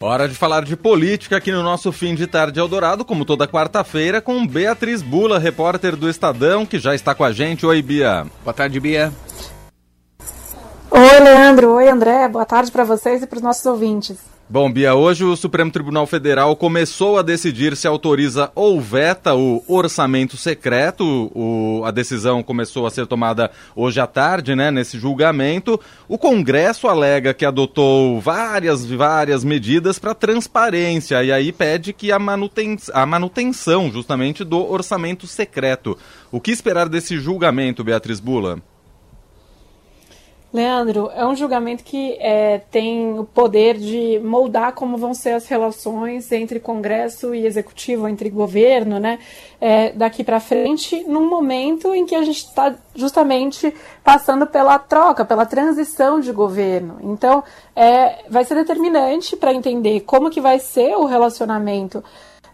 Hora de falar de política aqui no nosso fim de tarde Eldorado, como toda quarta-feira, com Beatriz Bula, repórter do Estadão, que já está com a gente. Oi, Bia. Boa tarde, Bia. Oi, Leandro. Oi, André. Boa tarde para vocês e para os nossos ouvintes. Bom, Bia, hoje o Supremo Tribunal Federal começou a decidir se autoriza ou veta o orçamento secreto. O, a decisão começou a ser tomada hoje à tarde, né, nesse julgamento. O Congresso alega que adotou várias, várias medidas para transparência e aí pede que a, manuten a manutenção justamente do orçamento secreto. O que esperar desse julgamento, Beatriz Bula? Leandro, é um julgamento que é, tem o poder de moldar como vão ser as relações entre Congresso e Executivo, entre governo, né, é, daqui para frente, num momento em que a gente está justamente passando pela troca, pela transição de governo. Então, é, vai ser determinante para entender como que vai ser o relacionamento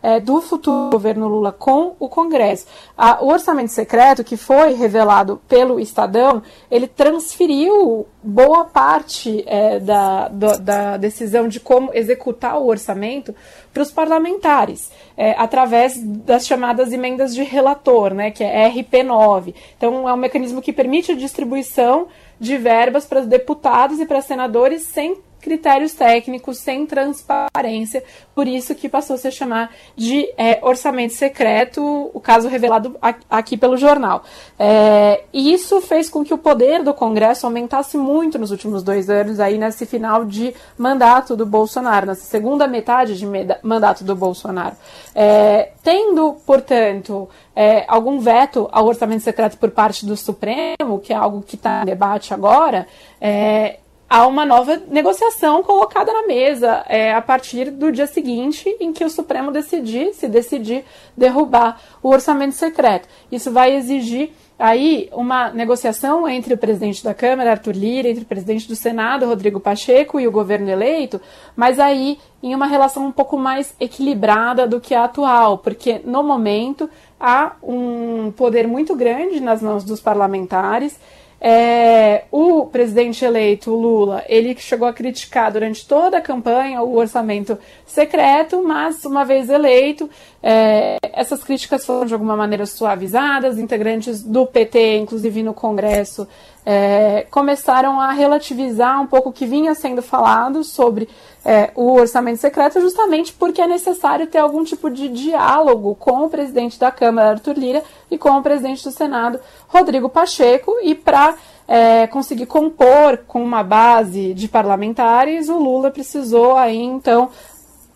é, do futuro governo Lula com o Congresso. A, o orçamento secreto, que foi revelado pelo Estadão, ele transferiu boa parte é, da, do, da decisão de como executar o orçamento para os parlamentares, é, através das chamadas emendas de relator, né, que é RP9. Então, é um mecanismo que permite a distribuição de verbas para os deputados e para senadores sem critérios técnicos, sem transparência, por isso que passou a se chamar de é, orçamento secreto, o caso revelado aqui pelo jornal. É, e isso fez com que o poder do Congresso aumentasse muito nos últimos dois anos, aí nesse final de mandato do Bolsonaro, nessa segunda metade de mandato do Bolsonaro. É, tendo, portanto, é, algum veto ao orçamento secreto por parte do Supremo, que é algo que está em debate agora, é, há uma nova negociação colocada na mesa é, a partir do dia seguinte em que o Supremo decidir, se decidir derrubar o orçamento secreto. Isso vai exigir aí uma negociação entre o presidente da Câmara, Arthur Lira, entre o presidente do Senado, Rodrigo Pacheco, e o governo eleito, mas aí em uma relação um pouco mais equilibrada do que a atual, porque no momento há um poder muito grande nas mãos dos parlamentares é, o presidente eleito, Lula, ele chegou a criticar durante toda a campanha o orçamento secreto, mas uma vez eleito, é, essas críticas foram de alguma maneira suavizadas. Integrantes do PT, inclusive no Congresso, é, começaram a relativizar um pouco o que vinha sendo falado sobre é, o orçamento secreto, justamente porque é necessário ter algum tipo de diálogo com o presidente da Câmara, Arthur Lira, e com o presidente do Senado, Rodrigo Pacheco, e para é, conseguir compor com uma base de parlamentares, o Lula precisou aí então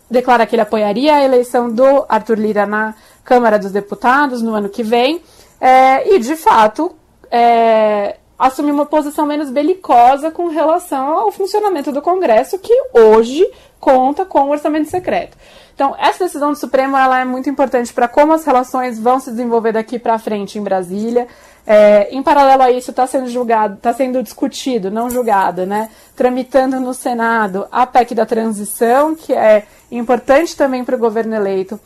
declarar que ele apoiaria a eleição do Arthur Lira na Câmara dos Deputados no ano que vem, é, e de fato é, assumir uma posição menos belicosa com relação ao funcionamento do Congresso, que hoje conta com o orçamento secreto. Então, essa decisão do Supremo ela é muito importante para como as relações vão se desenvolver daqui para frente em Brasília. É, em paralelo a isso, está sendo julgado, está sendo discutido, não julgado, né? Tramitando no Senado a PEC da transição, que é importante também para o governo eleito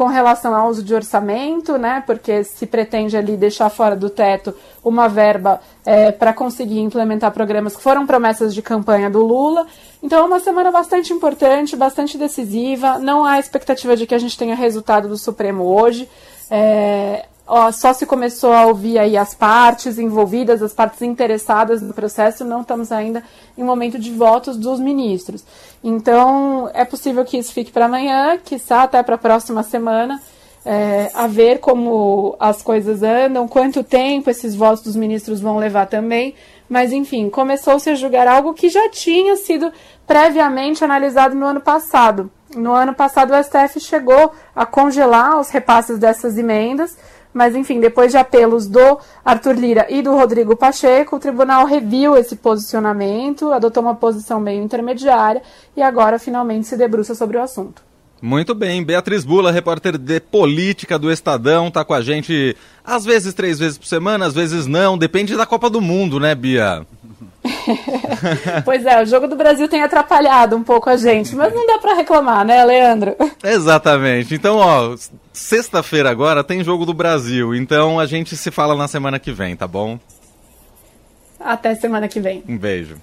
com relação ao uso de orçamento, né, porque se pretende ali deixar fora do teto uma verba é, para conseguir implementar programas que foram promessas de campanha do Lula. Então é uma semana bastante importante, bastante decisiva. Não há expectativa de que a gente tenha resultado do Supremo hoje. É, ó, só se começou a ouvir aí as partes envolvidas, as partes interessadas no processo, não estamos ainda em momento de votos dos ministros. Então, é possível que isso fique para amanhã, quiçá até para a próxima semana, é, a ver como as coisas andam, quanto tempo esses votos dos ministros vão levar também. Mas, enfim, começou-se a julgar algo que já tinha sido previamente analisado no ano passado. No ano passado, o STF chegou a congelar os repasses dessas emendas mas, enfim, depois de apelos do Arthur Lira e do Rodrigo Pacheco, o tribunal reviu esse posicionamento, adotou uma posição meio intermediária e agora finalmente se debruça sobre o assunto. Muito bem, Beatriz Bula, repórter de política do Estadão, está com a gente às vezes três vezes por semana, às vezes não, depende da Copa do Mundo, né, Bia? pois é, o jogo do Brasil tem atrapalhado um pouco a gente, mas não dá para reclamar, né, Leandro? Exatamente. Então, ó, sexta-feira agora tem jogo do Brasil, então a gente se fala na semana que vem, tá bom? Até semana que vem. Um beijo.